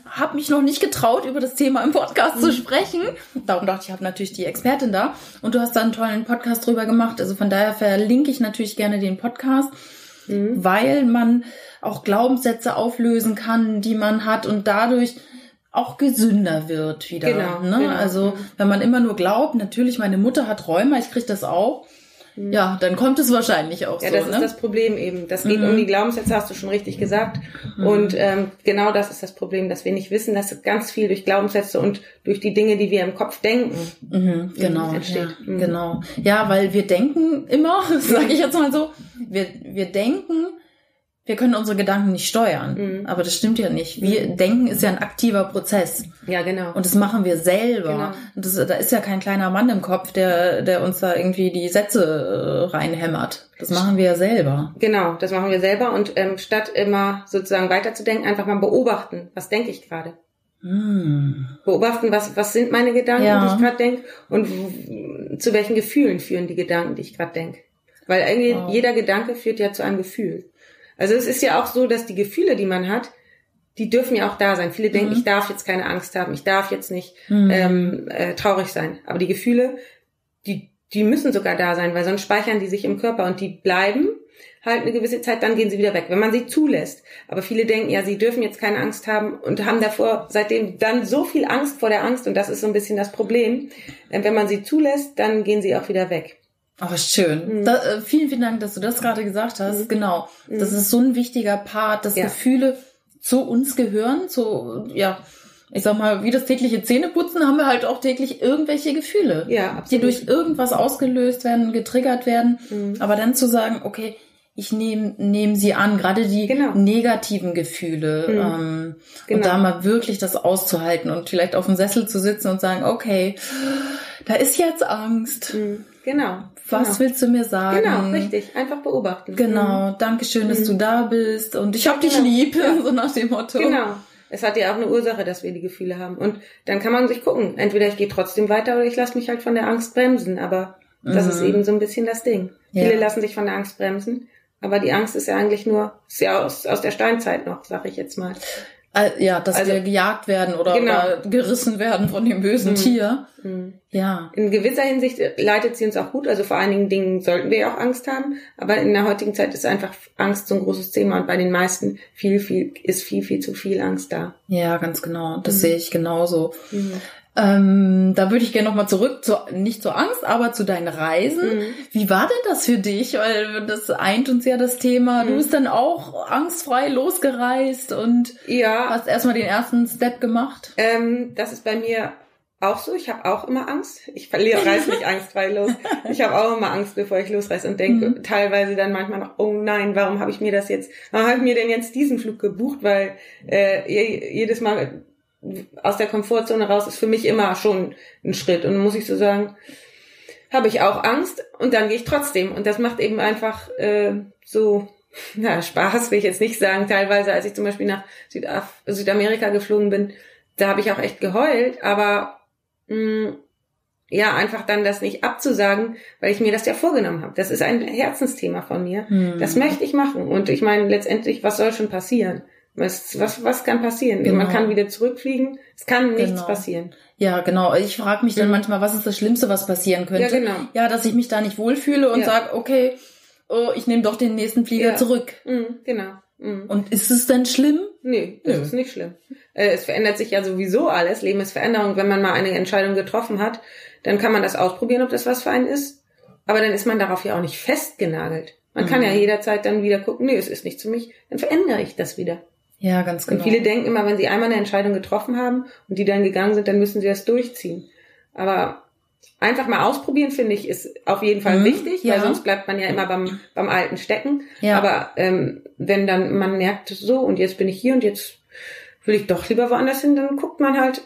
habe mich noch nicht getraut, über das Thema im Podcast mhm. zu sprechen. Darum dachte ich, ich habe natürlich die Expertin da und du hast da einen tollen Podcast drüber gemacht. Also von daher verlinke ich natürlich gerne den Podcast mhm. weil man auch Glaubenssätze auflösen kann, die man hat und dadurch auch gesünder wird wieder. Genau, ne? genau. Also wenn man immer nur glaubt, natürlich, meine Mutter hat Rheuma, ich kriege das auch. Mhm. Ja, dann kommt es wahrscheinlich auch ja, so. Ja, das ne? ist das Problem eben. Das geht mhm. um die Glaubenssätze, hast du schon richtig gesagt. Mhm. Und ähm, genau das ist das Problem, dass wir nicht wissen, dass ganz viel durch Glaubenssätze und durch die Dinge, die wir im Kopf denken, mhm, genau, entsteht. Ja, mhm. Genau. Ja, weil wir denken immer, sage ich jetzt mal so, wir, wir denken, wir können unsere Gedanken nicht steuern. Mhm. Aber das stimmt ja nicht. Wir mhm. denken ist ja ein aktiver Prozess. Ja, genau. Und das machen wir selber. Genau. Und das, da ist ja kein kleiner Mann im Kopf, der, der uns da irgendwie die Sätze äh, reinhämmert. Das machen wir ja selber. Genau, das machen wir selber. Und ähm, statt immer sozusagen weiterzudenken, einfach mal beobachten, was denke ich gerade. Hm. Beobachten, was, was sind meine Gedanken, ja. die ich gerade denke und zu welchen Gefühlen führen die Gedanken, die ich gerade denke. Weil irgendwie wow. jeder Gedanke führt ja zu einem Gefühl. Also es ist ja auch so, dass die Gefühle, die man hat, die dürfen ja auch da sein. Viele denken, mhm. ich darf jetzt keine Angst haben, ich darf jetzt nicht mhm. ähm, äh, traurig sein. Aber die Gefühle, die, die müssen sogar da sein, weil sonst speichern die sich im Körper und die bleiben halt eine gewisse Zeit, dann gehen sie wieder weg, wenn man sie zulässt. Aber viele denken, ja, sie dürfen jetzt keine Angst haben und haben davor seitdem dann so viel Angst vor der Angst und das ist so ein bisschen das Problem. Äh, wenn man sie zulässt, dann gehen sie auch wieder weg. Aber schön. Mhm. Da, äh, vielen, vielen Dank, dass du das gerade gesagt hast. Mhm. Genau. Mhm. Das ist so ein wichtiger Part, dass ja. Gefühle zu uns gehören, zu, ja, ich sag mal, wie das tägliche Zähneputzen haben wir halt auch täglich irgendwelche Gefühle, ja, absolut. die durch irgendwas ausgelöst werden, getriggert werden. Mhm. Aber dann zu sagen, okay, ich nehme nehm sie an, gerade die genau. negativen Gefühle. Mhm. Ähm, genau. Und da mal wirklich das auszuhalten und vielleicht auf dem Sessel zu sitzen und sagen, okay, da ist jetzt Angst. Mhm. Genau. Was genau. willst du mir sagen? Genau, richtig. Einfach beobachten. Genau. Mhm. Dankeschön, dass mhm. du da bist und ich hab dich genau. lieb, ja. so nach dem Motto. Genau. Es hat ja auch eine Ursache, dass wir die Gefühle haben. Und dann kann man sich gucken. Entweder ich gehe trotzdem weiter oder ich lasse mich halt von der Angst bremsen. Aber das mhm. ist eben so ein bisschen das Ding. Ja. Viele lassen sich von der Angst bremsen. Aber die Angst ist ja eigentlich nur, ist ja aus, aus der Steinzeit noch, sag ich jetzt mal. Äh, ja, dass also, wir gejagt werden oder, genau. oder, gerissen werden von dem bösen mhm. Tier. Mhm. Ja. In gewisser Hinsicht leitet sie uns auch gut. Also vor einigen Dingen sollten wir ja auch Angst haben. Aber in der heutigen Zeit ist einfach Angst so ein großes Thema und bei den meisten viel, viel, ist viel, viel zu viel Angst da. Ja, ganz genau. Das mhm. sehe ich genauso. Ähm, da würde ich gerne nochmal zurück, zu, nicht zur Angst, aber zu deinen Reisen. Mhm. Wie war denn das für dich? Weil das eint uns ja das Thema. Mhm. Du bist dann auch angstfrei losgereist und ja. hast erstmal den ersten Step gemacht. Ähm, das ist bei mir auch so. Ich habe auch immer Angst. Ich verliere reise nicht angstfrei los. Ich habe auch immer Angst, bevor ich losreise und denke mhm. teilweise dann manchmal noch, oh nein, warum habe ich mir das jetzt, warum habe ich mir denn jetzt diesen Flug gebucht? Weil äh, jedes Mal aus der Komfortzone raus ist für mich immer schon ein Schritt. Und muss ich so sagen, habe ich auch Angst und dann gehe ich trotzdem. Und das macht eben einfach äh, so, na, Spaß will ich jetzt nicht sagen. Teilweise, als ich zum Beispiel nach Südaf Südamerika geflogen bin, da habe ich auch echt geheult, aber mh, mm, ja, einfach dann das nicht abzusagen, weil ich mir das ja vorgenommen habe. Das ist ein Herzensthema von mir. Hm. Das möchte ich machen. Und ich meine, letztendlich, was soll schon passieren? Was, was, was kann passieren? Genau. Man kann wieder zurückfliegen. Es kann nichts genau. passieren. Ja, genau. Ich frage mich dann mhm. manchmal, was ist das Schlimmste, was passieren könnte? Ja, genau. Ja, dass ich mich da nicht wohlfühle und ja. sage, okay, oh, ich nehme doch den nächsten Flieger ja. zurück. Mhm, genau. Mhm. Und ist es denn schlimm? Nee, es ist nicht schlimm. Äh, es verändert sich ja sowieso alles. Leben ist Veränderung. Wenn man mal eine Entscheidung getroffen hat, dann kann man das ausprobieren, ob das was für einen ist. Aber dann ist man darauf ja auch nicht festgenagelt. Man kann ja mhm. jederzeit dann wieder gucken, nee, es ist nicht für mich, dann verändere ich das wieder. Ja, ganz genau. Und viele denken immer, wenn sie einmal eine Entscheidung getroffen haben und die dann gegangen sind, dann müssen sie das durchziehen. Aber einfach mal ausprobieren, finde ich, ist auf jeden Fall mhm, wichtig, ja. weil sonst bleibt man ja immer beim, beim Alten stecken. Ja. Aber ähm, wenn dann man merkt, so und jetzt bin ich hier und jetzt will ich doch lieber woanders hin, dann guckt man halt,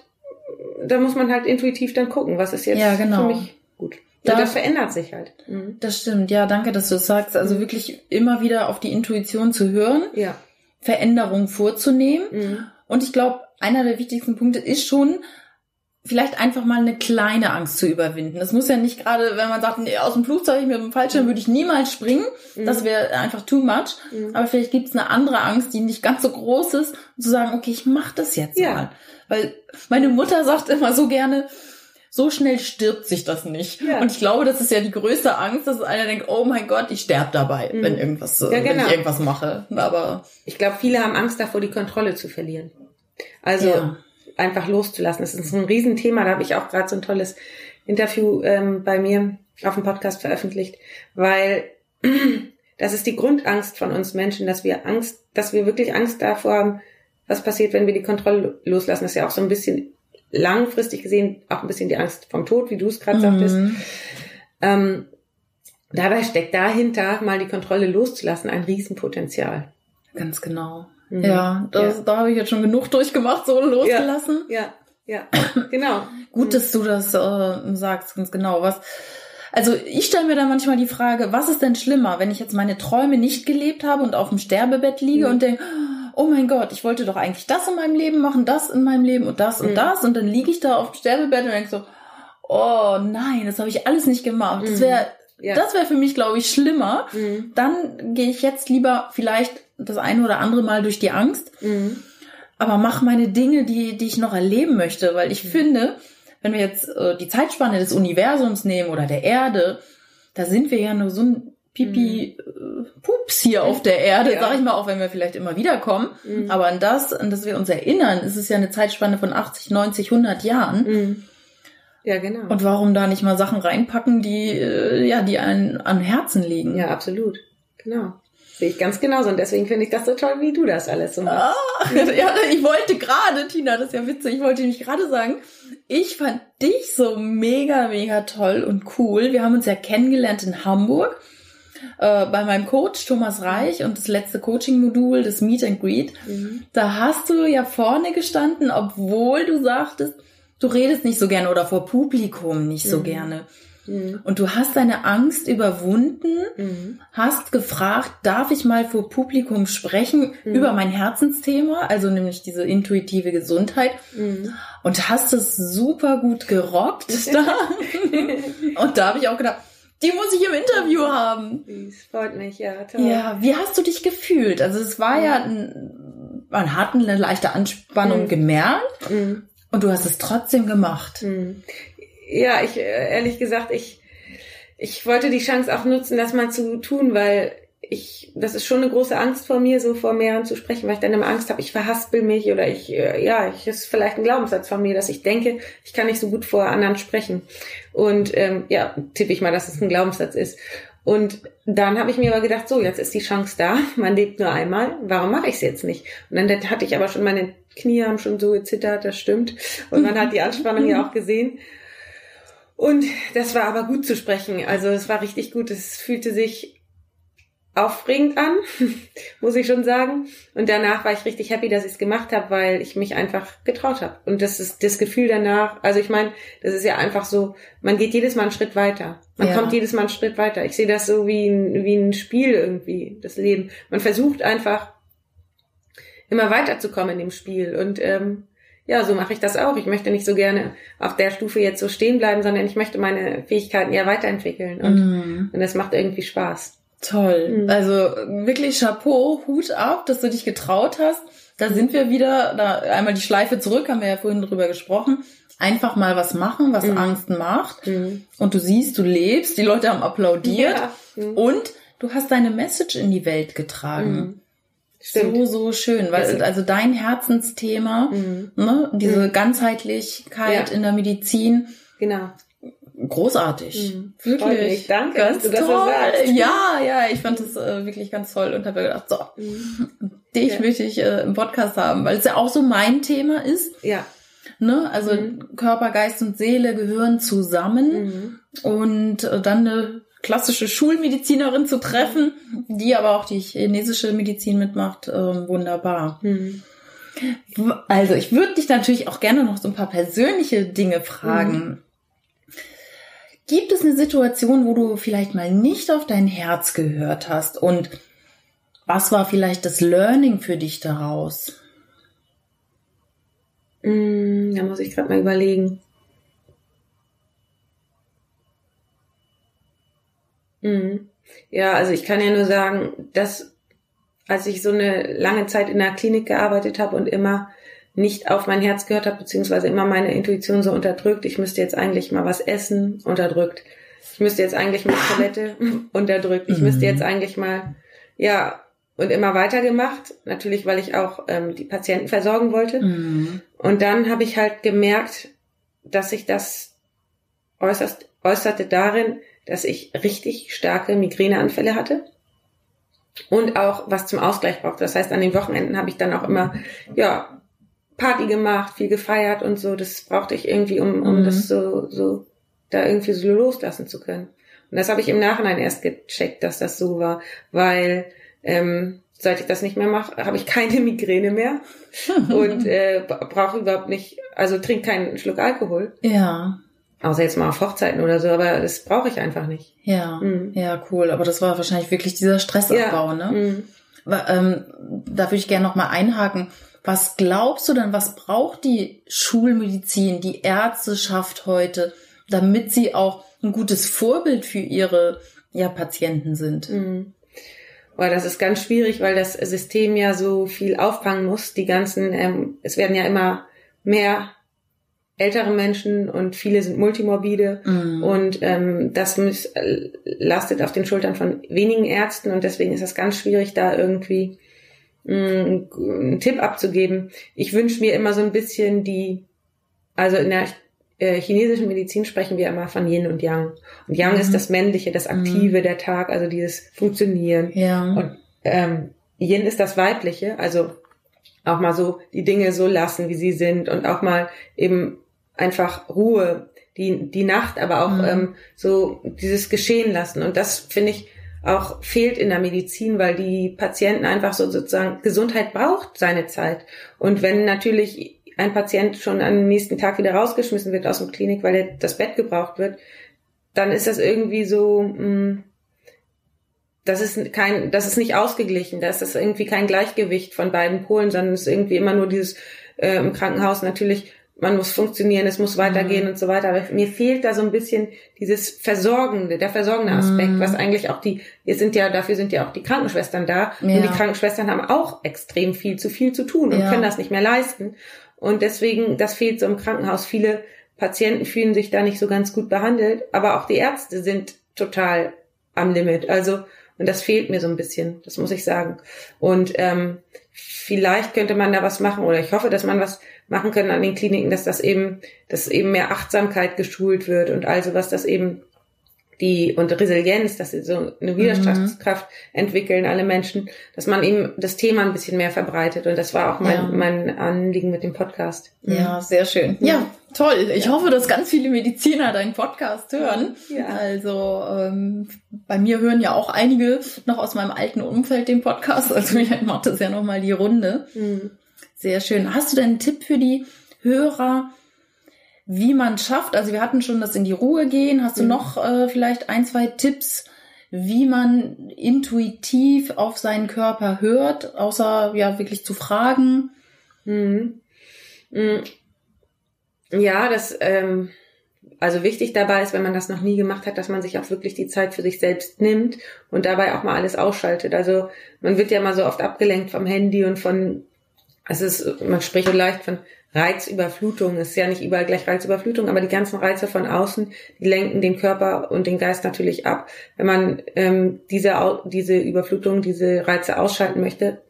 da muss man halt intuitiv dann gucken, was ist jetzt ja, genau. für mich gut. Da, das verändert sich halt. Mhm. Das stimmt, ja, danke, dass du es sagst. Also mhm. wirklich immer wieder auf die Intuition zu hören. Ja. Veränderungen vorzunehmen. Mhm. Und ich glaube, einer der wichtigsten Punkte ist schon, vielleicht einfach mal eine kleine Angst zu überwinden. Das muss ja nicht gerade, wenn man sagt, nee, aus dem Flugzeug mit dem Fallschirm würde ich niemals springen. Mhm. Das wäre einfach too much. Mhm. Aber vielleicht gibt es eine andere Angst, die nicht ganz so groß ist, zu sagen, okay, ich mache das jetzt ja. mal. Weil meine Mutter sagt immer so gerne, so schnell stirbt sich das nicht. Ja. Und ich glaube, das ist ja die größte Angst, dass einer denkt, oh mein Gott, ich sterbe dabei, mhm. wenn irgendwas, ja, genau. wenn ich irgendwas mache. Aber ich glaube, viele haben Angst davor, die Kontrolle zu verlieren. Also ja. einfach loszulassen. Das ist ein Riesenthema. Da habe ich auch gerade so ein tolles Interview ähm, bei mir auf dem Podcast veröffentlicht, weil das ist die Grundangst von uns Menschen, dass wir Angst, dass wir wirklich Angst davor haben, was passiert, wenn wir die Kontrolle loslassen. Das ist ja auch so ein bisschen langfristig gesehen auch ein bisschen die Angst vom Tod, wie du es gerade mhm. sagtest. Ähm, dabei steckt dahinter, mal die Kontrolle loszulassen, ein Riesenpotenzial. Ganz genau. Mhm. Ja, das, ja. da habe ich jetzt schon genug durchgemacht, so losgelassen. Ja, ja, ja. genau. Gut, dass du das äh, sagst, ganz genau. Was, also ich stelle mir da manchmal die Frage, was ist denn schlimmer, wenn ich jetzt meine Träume nicht gelebt habe und auf dem Sterbebett liege mhm. und denke, oh mein Gott, ich wollte doch eigentlich das in meinem Leben machen, das in meinem Leben und das und mhm. das. Und dann liege ich da auf dem Sterbebett und denke so, oh nein, das habe ich alles nicht gemacht. Das wäre mhm. ja. das wäre für mich, glaube ich, schlimmer. Mhm. Dann gehe ich jetzt lieber vielleicht das eine oder andere Mal durch die Angst, mhm. aber mach meine Dinge, die, die ich noch erleben möchte, weil ich mhm. finde, wenn wir jetzt äh, die Zeitspanne des Universums nehmen oder der Erde, da sind wir ja nur so ein Pipi mhm. Äh, Pups hier auf der Erde, ja. sag ich mal, auch wenn wir vielleicht immer wieder kommen. Mhm. Aber an das, an das wir uns erinnern, ist es ja eine Zeitspanne von 80, 90, 100 Jahren. Mhm. Ja, genau. Und warum da nicht mal Sachen reinpacken, die, äh, ja, die einen an Herzen liegen? Ja, absolut. Genau. Sehe ich ganz genauso. Und deswegen finde ich das so toll, wie du das alles so machst. Ah, ja, ich wollte gerade, Tina, das ist ja witzig, ich wollte nicht gerade sagen, ich fand dich so mega, mega toll und cool. Wir haben uns ja kennengelernt in Hamburg äh, bei meinem Coach Thomas Reich und das letzte Coaching-Modul, das Meet and Greet, mhm. da hast du ja vorne gestanden, obwohl du sagtest, du redest nicht so gerne oder vor Publikum nicht so mhm. gerne. Mhm. Und du hast deine Angst überwunden, mhm. hast gefragt, darf ich mal vor Publikum sprechen mhm. über mein Herzensthema, also nämlich diese intuitive Gesundheit. Und hast es super gut gerockt da. und da habe ich auch gedacht, die muss ich im Interview haben. Das freut mich, ja, toll. Ja, wie hast du dich gefühlt? Also es war ja, ein, man hat eine leichte Anspannung mhm. gemerkt mhm. und du hast es trotzdem gemacht. Mhm. Ja, ich äh, ehrlich gesagt, ich ich wollte die Chance auch nutzen, das mal zu tun, weil ich, das ist schon eine große Angst vor mir, so vor mehreren zu sprechen, weil ich dann immer Angst habe, ich verhaspel mich oder ich, äh, ja, ich ist vielleicht ein Glaubenssatz von mir, dass ich denke, ich kann nicht so gut vor anderen sprechen. Und ähm, ja, tippe ich mal, dass es ein Glaubenssatz ist. Und dann habe ich mir aber gedacht, so, jetzt ist die Chance da, man lebt nur einmal, warum mache ich es jetzt nicht? Und dann hatte ich aber schon, meine Knie haben schon so gezittert, das stimmt. Und man hat die Anspannung ja auch gesehen. Und das war aber gut zu sprechen. Also es war richtig gut. Es fühlte sich aufregend an, muss ich schon sagen. Und danach war ich richtig happy, dass ich es gemacht habe, weil ich mich einfach getraut habe. Und das ist das Gefühl danach, also ich meine, das ist ja einfach so, man geht jedes Mal einen Schritt weiter. Man ja. kommt jedes Mal einen Schritt weiter. Ich sehe das so wie ein, wie ein Spiel irgendwie, das Leben. Man versucht einfach immer weiterzukommen in dem Spiel. Und ähm, ja, so mache ich das auch. Ich möchte nicht so gerne auf der Stufe jetzt so stehen bleiben, sondern ich möchte meine Fähigkeiten ja weiterentwickeln. Und, mm. und das macht irgendwie Spaß. Toll. Mhm. Also wirklich Chapeau, Hut ab, dass du dich getraut hast. Da sind wir wieder, da einmal die Schleife zurück, haben wir ja vorhin drüber gesprochen. Einfach mal was machen, was mhm. Angst macht. Mhm. Und du siehst, du lebst, die Leute haben applaudiert. Ja. Mhm. Und du hast deine Message in die Welt getragen. Mhm. Stimmt. So, so schön, weil also dein Herzensthema, mhm. ne, diese Ganzheitlichkeit ja. in der Medizin. Genau großartig. Mhm. Wirklich. Danke, ganz dass du das toll. sagst. Ja, ja, ich fand es äh, wirklich ganz toll und habe gedacht, so, mhm. dich ja. möchte ich äh, im Podcast haben, weil es ja auch so mein Thema ist. Ja. Ne? Also mhm. Körper, Geist und Seele gehören zusammen mhm. und äh, dann eine klassische Schulmedizinerin zu treffen, die aber auch die chinesische Medizin mitmacht, äh, wunderbar. Mhm. Also ich würde dich natürlich auch gerne noch so ein paar persönliche Dinge fragen. Gibt es eine Situation, wo du vielleicht mal nicht auf dein Herz gehört hast? Und was war vielleicht das Learning für dich daraus? Mm, da muss ich gerade mal überlegen. Mm. Ja, also ich kann ja nur sagen, dass als ich so eine lange Zeit in der Klinik gearbeitet habe und immer nicht auf mein Herz gehört habe, beziehungsweise immer meine Intuition so unterdrückt. Ich müsste jetzt eigentlich mal was essen, unterdrückt. Ich müsste jetzt eigentlich mal Toilette, unterdrückt. Ich müsste jetzt eigentlich mal, ja, und immer weitergemacht. Natürlich, weil ich auch ähm, die Patienten versorgen wollte. Mhm. Und dann habe ich halt gemerkt, dass sich das äußerst, äußerte darin, dass ich richtig starke Migräneanfälle hatte und auch was zum Ausgleich brauchte. Das heißt, an den Wochenenden habe ich dann auch immer, ja, Party gemacht, viel gefeiert und so. Das brauchte ich irgendwie, um, um mhm. das so, so, da irgendwie so loslassen zu können. Und das habe ich im Nachhinein erst gecheckt, dass das so war, weil ähm, seit ich das nicht mehr mache, habe ich keine Migräne mehr und äh, brauche überhaupt nicht, also trinke keinen Schluck Alkohol. Ja. Außer jetzt mal auf Hochzeiten oder so, aber das brauche ich einfach nicht. Ja, mhm. ja, cool. Aber das war wahrscheinlich wirklich dieser Stressabbau, ja. ne? Mhm. Aber, ähm, da würde ich gerne noch mal einhaken. Was glaubst du denn, was braucht die Schulmedizin, die Ärzteschaft heute, damit sie auch ein gutes Vorbild für ihre ja, Patienten sind? Mhm. Boah, das ist ganz schwierig, weil das System ja so viel auffangen muss. Die ganzen, ähm, es werden ja immer mehr ältere Menschen und viele sind multimorbide mm. und ähm, das muss, lastet auf den Schultern von wenigen Ärzten und deswegen ist es ganz schwierig, da irgendwie einen Tipp abzugeben. Ich wünsche mir immer so ein bisschen die, also in der äh, chinesischen Medizin sprechen wir immer von Yin und Yang. Und Yang mhm. ist das Männliche, das Aktive, mhm. der Tag, also dieses Funktionieren. Ja. Und ähm, Yin ist das Weibliche, also auch mal so die Dinge so lassen, wie sie sind und auch mal eben einfach Ruhe, die, die Nacht, aber auch mhm. ähm, so dieses Geschehen lassen. Und das finde ich auch fehlt in der Medizin, weil die Patienten einfach so sozusagen Gesundheit braucht seine Zeit. Und wenn natürlich ein Patient schon am nächsten Tag wieder rausgeschmissen wird aus dem Klinik, weil er das Bett gebraucht wird, dann ist das irgendwie so, mh, hm, das ist kein, das ist nicht ausgeglichen, das ist irgendwie kein Gleichgewicht von beiden Polen, sondern es ist irgendwie immer nur dieses äh, im Krankenhaus natürlich man muss funktionieren, es muss weitergehen mhm. und so weiter. Aber mir fehlt da so ein bisschen dieses Versorgende, der versorgende Aspekt, mhm. was eigentlich auch die, wir sind ja, dafür sind ja auch die Krankenschwestern da. Ja. Und die Krankenschwestern haben auch extrem viel zu viel zu tun und ja. können das nicht mehr leisten. Und deswegen, das fehlt so im Krankenhaus. Viele Patienten fühlen sich da nicht so ganz gut behandelt, aber auch die Ärzte sind total am Limit. Also, und das fehlt mir so ein bisschen, das muss ich sagen. Und ähm, vielleicht könnte man da was machen, oder ich hoffe, dass man was machen kann an den Kliniken, dass das eben, dass eben mehr Achtsamkeit geschult wird und also was das eben die und Resilienz, dass sie so eine Widerstandskraft mhm. entwickeln, alle Menschen, dass man eben das Thema ein bisschen mehr verbreitet. Und das war auch mein, ja. mein Anliegen mit dem Podcast. Mhm. Ja, sehr schön. Ja, toll. Ich ja. hoffe, dass ganz viele Mediziner deinen Podcast hören. Ja. Also ähm, bei mir hören ja auch einige noch aus meinem alten Umfeld den Podcast. Also ich macht das ja nochmal die Runde. Mhm. Sehr schön. Hast du denn einen Tipp für die Hörer? wie man schafft. Also wir hatten schon das in die Ruhe gehen. Hast du mhm. noch äh, vielleicht ein, zwei Tipps, wie man intuitiv auf seinen Körper hört, außer ja wirklich zu fragen? Mhm. Ja, das ähm, also wichtig dabei ist, wenn man das noch nie gemacht hat, dass man sich auch wirklich die Zeit für sich selbst nimmt und dabei auch mal alles ausschaltet. Also man wird ja mal so oft abgelenkt vom Handy und von es ist, man spricht so leicht von Reizüberflutung. Es ist ja nicht überall gleich Reizüberflutung, aber die ganzen Reize von außen, die lenken den Körper und den Geist natürlich ab. Wenn man ähm, diese, diese Überflutung, diese Reize ausschalten möchte,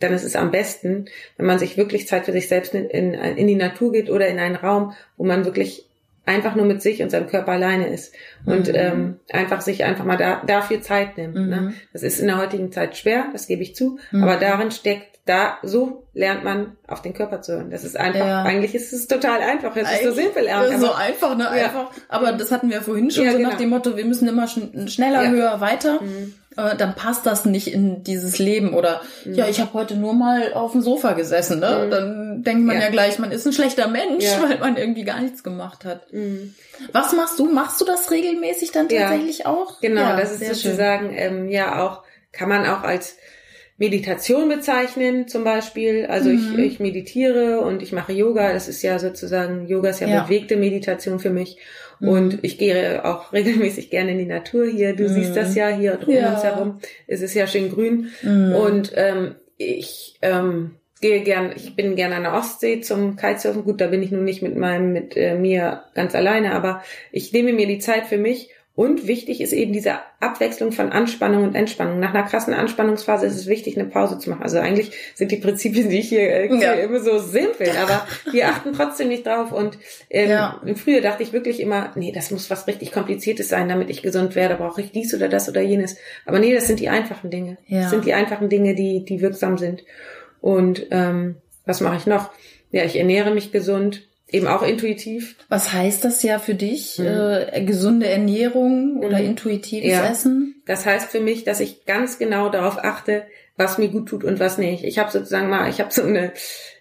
dann ist es am besten, wenn man sich wirklich Zeit für sich selbst in, in, in die Natur geht oder in einen Raum, wo man wirklich einfach nur mit sich und seinem Körper alleine ist und mhm. ähm, einfach sich einfach mal da, dafür Zeit nimmt. Ne? Mhm. Ne? Das ist in der heutigen Zeit schwer, das gebe ich zu, mhm. aber darin steckt da so lernt man auf den Körper zu hören. Das ist einfach, ja. eigentlich ist es total einfach. Es ist so simpel. Ja, so einfach, ne? Ja. Einfach. Aber das hatten wir vorhin schon ja, so genau. nach dem Motto, wir müssen immer schn schneller, höher, weiter. Mhm. Äh, dann passt das nicht in dieses Leben. Oder mhm. ja, ich habe heute nur mal auf dem Sofa gesessen. Ne? Mhm. Dann denkt man ja. gleich, man ist ein schlechter Mensch, weil man irgendwie gar nichts gemacht hat. Mhm. Was machst du? Machst du das regelmäßig dann tatsächlich auch? Genau, das ist sozusagen ähm, ja auch, kann man auch als Meditation bezeichnen zum Beispiel. Also mhm. ich, ich meditiere und ich mache Yoga. Das ist ja sozusagen, Yoga ist ja, ja. bewegte Meditation für mich. Mhm. Und ich gehe auch regelmäßig gerne in die Natur hier. Du mhm. siehst das ja hier um ja. uns herum. Es ist ja schön grün. Mhm. Und ähm, ich ähm, gehe gern, ich bin gerne an der Ostsee zum Kitesurfen. Gut, da bin ich nun nicht mit meinem, mit äh, mir ganz alleine, aber ich nehme mir die Zeit für mich und wichtig ist eben diese Abwechslung von Anspannung und Entspannung. Nach einer krassen Anspannungsphase ist es wichtig, eine Pause zu machen. Also eigentlich sind die Prinzipien, die ich hier äh, ja. immer so simpel, aber wir achten trotzdem nicht drauf. Und ähm, ja. früher dachte ich wirklich immer, nee, das muss was richtig Kompliziertes sein, damit ich gesund werde. Brauche ich dies oder das oder jenes. Aber nee, das sind die einfachen Dinge. Ja. Das sind die einfachen Dinge, die, die wirksam sind. Und ähm, was mache ich noch? Ja, ich ernähre mich gesund eben auch intuitiv. Was heißt das ja für dich? Mhm. Äh, gesunde Ernährung oder mhm. intuitives ja. Essen? Das heißt für mich, dass ich ganz genau darauf achte, was mir gut tut und was nicht. Ich habe sozusagen mal, ich habe so eine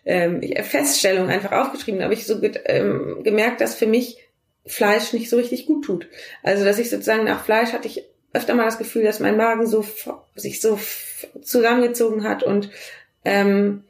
ähm, Feststellung einfach aufgeschrieben, da habe ich so ähm, gemerkt, dass für mich Fleisch nicht so richtig gut tut. Also dass ich sozusagen nach Fleisch hatte ich öfter mal das Gefühl, dass mein Magen so sich so zusammengezogen hat und ähm,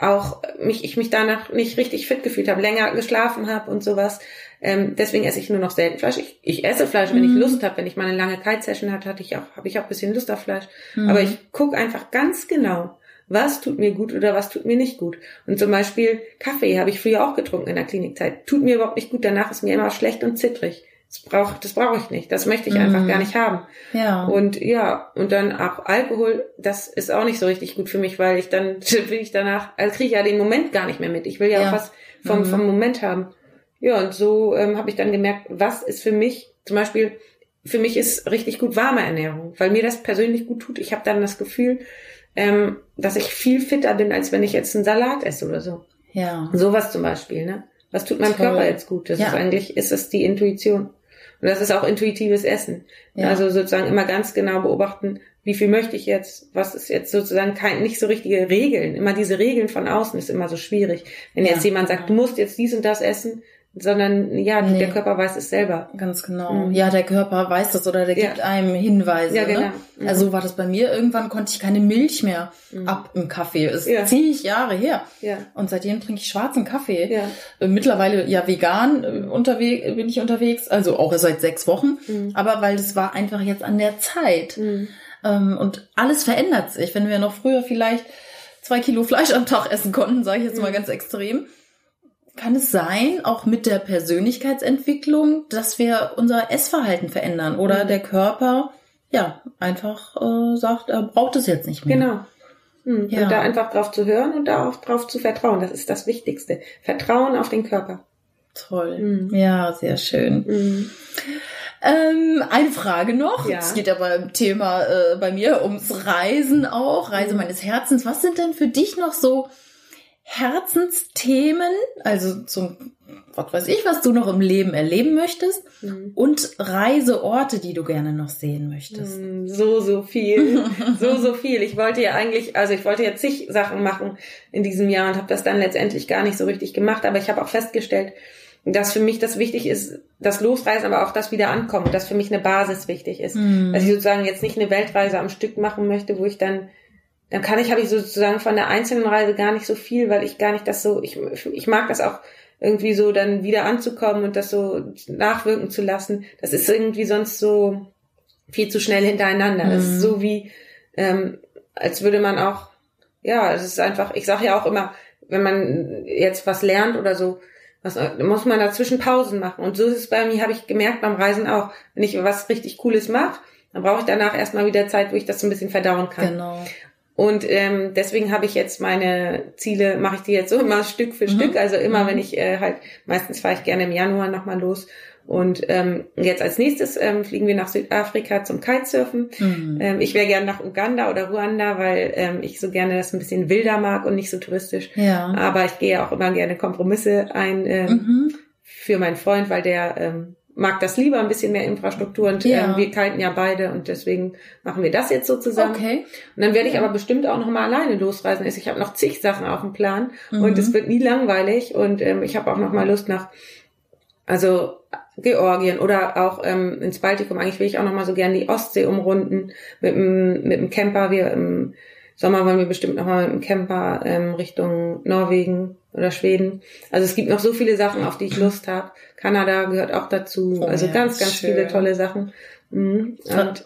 auch mich, ich mich danach nicht richtig fit gefühlt habe, länger geschlafen habe und sowas. Ähm, deswegen esse ich nur noch selten Fleisch. Ich, ich esse Fleisch, wenn mhm. ich Lust habe. Wenn ich mal eine lange Kite-Session hatte, hatte ich auch, habe ich auch ein bisschen Lust auf Fleisch. Mhm. Aber ich gucke einfach ganz genau, was tut mir gut oder was tut mir nicht gut. Und zum Beispiel Kaffee habe ich früher auch getrunken in der Klinikzeit. Tut mir überhaupt nicht gut. Danach ist mir immer schlecht und zittrig. Das brauche das brauche ich nicht. Das möchte ich einfach mm. gar nicht haben. Ja. Und ja, und dann auch Alkohol, das ist auch nicht so richtig gut für mich, weil ich dann will ich danach, also kriege ich ja den Moment gar nicht mehr mit. Ich will ja, ja. auch was vom, mm. vom Moment haben. Ja, und so ähm, habe ich dann gemerkt, was ist für mich, zum Beispiel, für mich ist richtig gut warme Ernährung, weil mir das persönlich gut tut. Ich habe dann das Gefühl, ähm, dass ich viel fitter bin, als wenn ich jetzt einen Salat esse oder so. Ja. Sowas zum Beispiel, ne? Was tut meinem. Körper jetzt gut? Das ja. ist eigentlich, ist es die Intuition. Und das ist auch intuitives Essen. Ja. Also sozusagen immer ganz genau beobachten, wie viel möchte ich jetzt, was ist jetzt sozusagen kein, nicht so richtige Regeln. Immer diese Regeln von außen ist immer so schwierig. Wenn jetzt jemand sagt, du musst jetzt dies und das essen, sondern ja, nee. der Körper weiß es selber. Ganz genau. Mhm. Ja, der Körper weiß das oder der gibt ja. einem Hinweise. Ja, ne? genau. Ne? Mhm. Also war das bei mir. Irgendwann konnte ich keine Milch mehr mhm. ab im Kaffee. Das ist ja. zig Jahre her. Ja. Und seitdem trinke ich schwarzen Kaffee. Ja. Äh, mittlerweile ja vegan äh, unterwegs bin ich unterwegs, also auch seit sechs Wochen. Mhm. Aber weil das war einfach jetzt an der Zeit. Mhm. Ähm, und alles verändert sich. Wenn wir noch früher vielleicht zwei Kilo Fleisch am Tag essen konnten, sage ich jetzt mal mhm. ganz extrem kann es sein, auch mit der Persönlichkeitsentwicklung, dass wir unser Essverhalten verändern oder mhm. der Körper ja einfach äh, sagt, er braucht es jetzt nicht mehr. Genau. Mhm. Ja. Und da einfach drauf zu hören und da auch drauf zu vertrauen, das ist das Wichtigste. Vertrauen auf den Körper. Toll. Mhm. Ja, sehr schön. Mhm. Ähm, eine Frage noch. Ja. Es geht ja beim Thema äh, bei mir ums Reisen auch, Reise mhm. meines Herzens. Was sind denn für dich noch so Herzensthemen, also zum, was weiß ich, was du noch im Leben erleben möchtest mhm. und Reiseorte, die du gerne noch sehen möchtest. Mhm, so, so viel. so, so viel. Ich wollte ja eigentlich, also ich wollte ja zig Sachen machen in diesem Jahr und habe das dann letztendlich gar nicht so richtig gemacht, aber ich habe auch festgestellt, dass für mich das wichtig ist, das Losreisen, aber auch das wieder ankommen, dass für mich eine Basis wichtig ist. Mhm. Dass ich sozusagen jetzt nicht eine Weltreise am Stück machen möchte, wo ich dann dann kann ich, habe ich sozusagen von der einzelnen Reise gar nicht so viel, weil ich gar nicht das so, ich, ich mag das auch irgendwie so dann wieder anzukommen und das so nachwirken zu lassen. Das ist irgendwie sonst so viel zu schnell hintereinander. Mhm. Das ist mhm. so wie, ähm, als würde man auch, ja, es ist einfach, ich sage ja auch immer, wenn man jetzt was lernt oder so, was, muss man dazwischen Pausen machen. Und so ist es bei mir, habe ich gemerkt beim Reisen auch, wenn ich was richtig Cooles mache, dann brauche ich danach erstmal wieder Zeit, wo ich das so ein bisschen verdauen kann. Genau. Und ähm, deswegen habe ich jetzt meine Ziele, mache ich die jetzt so immer Stück für mhm. Stück. Also immer, mhm. wenn ich äh, halt, meistens fahre ich gerne im Januar nochmal los. Und ähm, jetzt als nächstes ähm, fliegen wir nach Südafrika zum Kitesurfen. Mhm. Ähm, ich wäre gerne nach Uganda oder Ruanda, weil ähm, ich so gerne das ein bisschen wilder mag und nicht so touristisch. Ja. Aber ich gehe auch immer gerne Kompromisse ein ähm, mhm. für meinen Freund, weil der ähm, mag das lieber, ein bisschen mehr Infrastruktur und ja. ähm, wir kalten ja beide und deswegen machen wir das jetzt so zusammen. Okay. Und dann werde ich aber bestimmt auch noch mal alleine losreisen. Ich habe noch zig Sachen auf dem Plan mhm. und es wird nie langweilig und ähm, ich habe auch noch mal Lust nach also Georgien oder auch ähm, ins Baltikum. Eigentlich will ich auch noch mal so gerne die Ostsee umrunden mit dem mit dem Camper. Wir im Sommer wollen wir bestimmt noch mal mit dem Camper ähm, Richtung Norwegen oder Schweden. Also es gibt noch so viele Sachen, auf die ich Lust habe. Kanada gehört auch dazu. Oh, also ja, ganz, ganz schön. viele tolle Sachen. Mhm.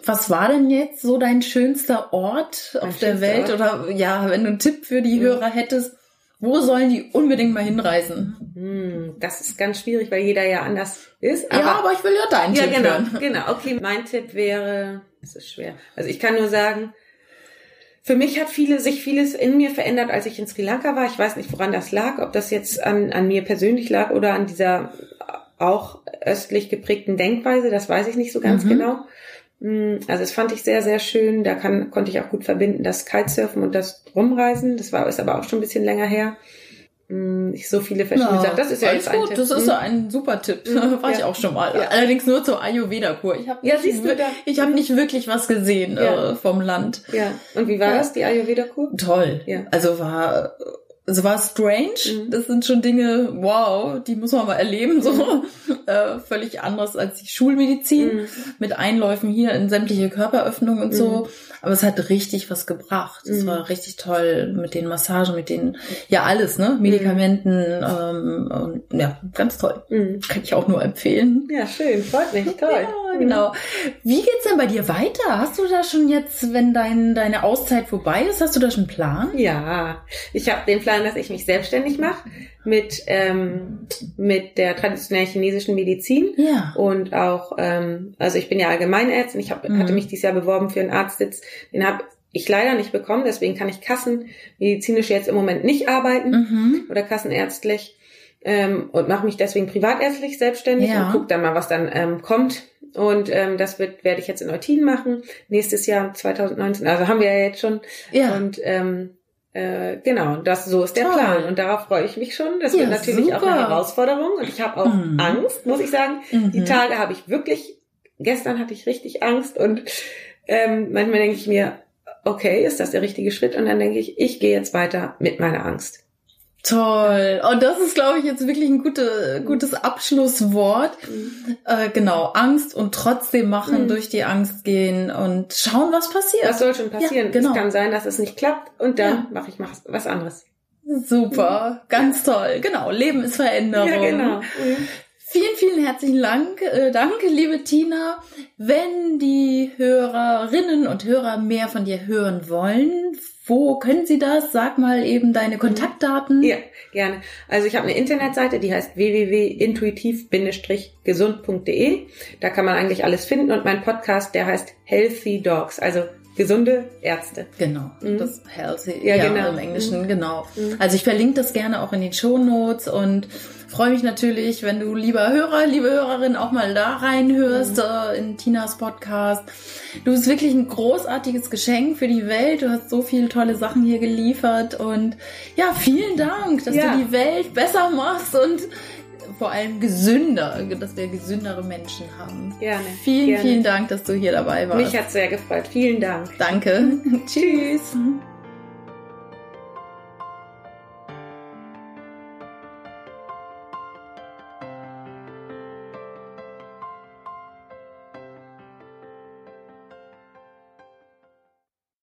Was war denn jetzt so dein schönster Ort auf der Welt? Ort? Oder ja, wenn du einen Tipp für die mhm. Hörer hättest, wo sollen die unbedingt mal hinreisen? Mhm. Das ist ganz schwierig, weil jeder ja anders ist. Aber, ja, aber ich will ja deinen ja, Tipp genau, hören. Genau, okay, mein Tipp wäre, es ist schwer. Also ich kann nur sagen, für mich hat viele, sich vieles in mir verändert, als ich in Sri Lanka war. Ich weiß nicht, woran das lag, ob das jetzt an, an mir persönlich lag oder an dieser auch östlich geprägten Denkweise. Das weiß ich nicht so ganz mhm. genau. Mm, also das fand ich sehr, sehr schön. Da kann, konnte ich auch gut verbinden, das Kitesurfen und das Rumreisen. Das war, ist aber auch schon ein bisschen länger her. Mm, ich so viele verschiedene ja, Sachen. Das ist ja jetzt gut. Tipp. Das ist so ein super Tipp. Mhm. War ja. ich auch schon mal. Ja. Allerdings nur zur Ayurveda-Kur. Ich habe ja, siehst du da. Ich habe nicht wirklich was gesehen ja. äh, vom Land. Ja. Und wie war das, die Ayurveda-Kur? Toll. Ja. Also war es war strange. Mhm. Das sind schon Dinge, wow, die muss man mal erleben, so mhm. äh, völlig anders als die Schulmedizin mhm. mit Einläufen hier in sämtliche Körperöffnungen und so. Mhm. Aber es hat richtig was gebracht. Es mhm. war richtig toll mit den Massagen, mit den, ja alles, ne, Medikamenten, ähm, und, ja, ganz toll. Kann ich auch nur empfehlen. Ja, schön, freut mich, toll. Ja, genau. Wie geht's denn bei dir weiter? Hast du da schon jetzt, wenn dein, deine Auszeit vorbei ist, hast du da schon einen Plan? Ja, ich habe den Plan, dass ich mich selbstständig mache mit ähm, mit der traditionellen chinesischen Medizin ja. und auch ähm, also ich bin ja Allgemeinärztin. Ich hab, mhm. hatte mich dieses Jahr beworben für einen Arztsitz. Den habe ich leider nicht bekommen, deswegen kann ich kassenmedizinisch jetzt im Moment nicht arbeiten mhm. oder kassenärztlich ähm, und mache mich deswegen privatärztlich selbstständig ja. und guck dann mal, was dann ähm, kommt. Und ähm, das wird werde ich jetzt in Eutin machen nächstes Jahr 2019. Also haben wir ja jetzt schon. Ja. Und ähm, äh, genau, das so ist der Toll. Plan und darauf freue ich mich schon. Das ja, wird natürlich super. auch eine Herausforderung und ich habe auch mhm. Angst, muss ich sagen. Mhm. Die Tage habe ich wirklich. Gestern hatte ich richtig Angst und ähm, manchmal denke ich mir, okay, ist das der richtige Schritt? Und dann denke ich, ich gehe jetzt weiter mit meiner Angst. Toll. Und das ist, glaube ich, jetzt wirklich ein gute, gutes Abschlusswort. Mhm. Äh, genau, Angst und trotzdem machen, mhm. durch die Angst gehen und schauen, was passiert. Was soll schon passieren? Ja, genau. Es kann sein, dass es nicht klappt und dann ja. mache ich was anderes. Super, ganz toll. Genau, Leben ist Veränderung. Ja, genau. Vielen, vielen herzlichen Dank. Äh, danke, liebe Tina. Wenn die Hörerinnen und Hörer mehr von dir hören wollen, wo können sie das? Sag mal eben deine Kontaktdaten. Ja, gerne. Also ich habe eine Internetseite, die heißt www.intuitiv-gesund.de. Da kann man eigentlich alles finden und mein Podcast, der heißt Healthy Dogs, also gesunde Ärzte. Genau, mhm. das Healthy, ja, ja genau. im Englischen, mhm. genau. Mhm. Also ich verlinke das gerne auch in den Show Notes und freue mich natürlich, wenn du, lieber Hörer, liebe Hörerin, auch mal da reinhörst mhm. äh, in Tinas Podcast. Du bist wirklich ein großartiges Geschenk für die Welt. Du hast so viele tolle Sachen hier geliefert und ja, vielen Dank, dass ja. du die Welt besser machst und vor allem gesünder, dass wir gesündere Menschen haben. Gerne. Vielen, gerne. vielen Dank, dass du hier dabei warst. Mich hat sehr gefreut. Vielen Dank. Danke. Tschüss.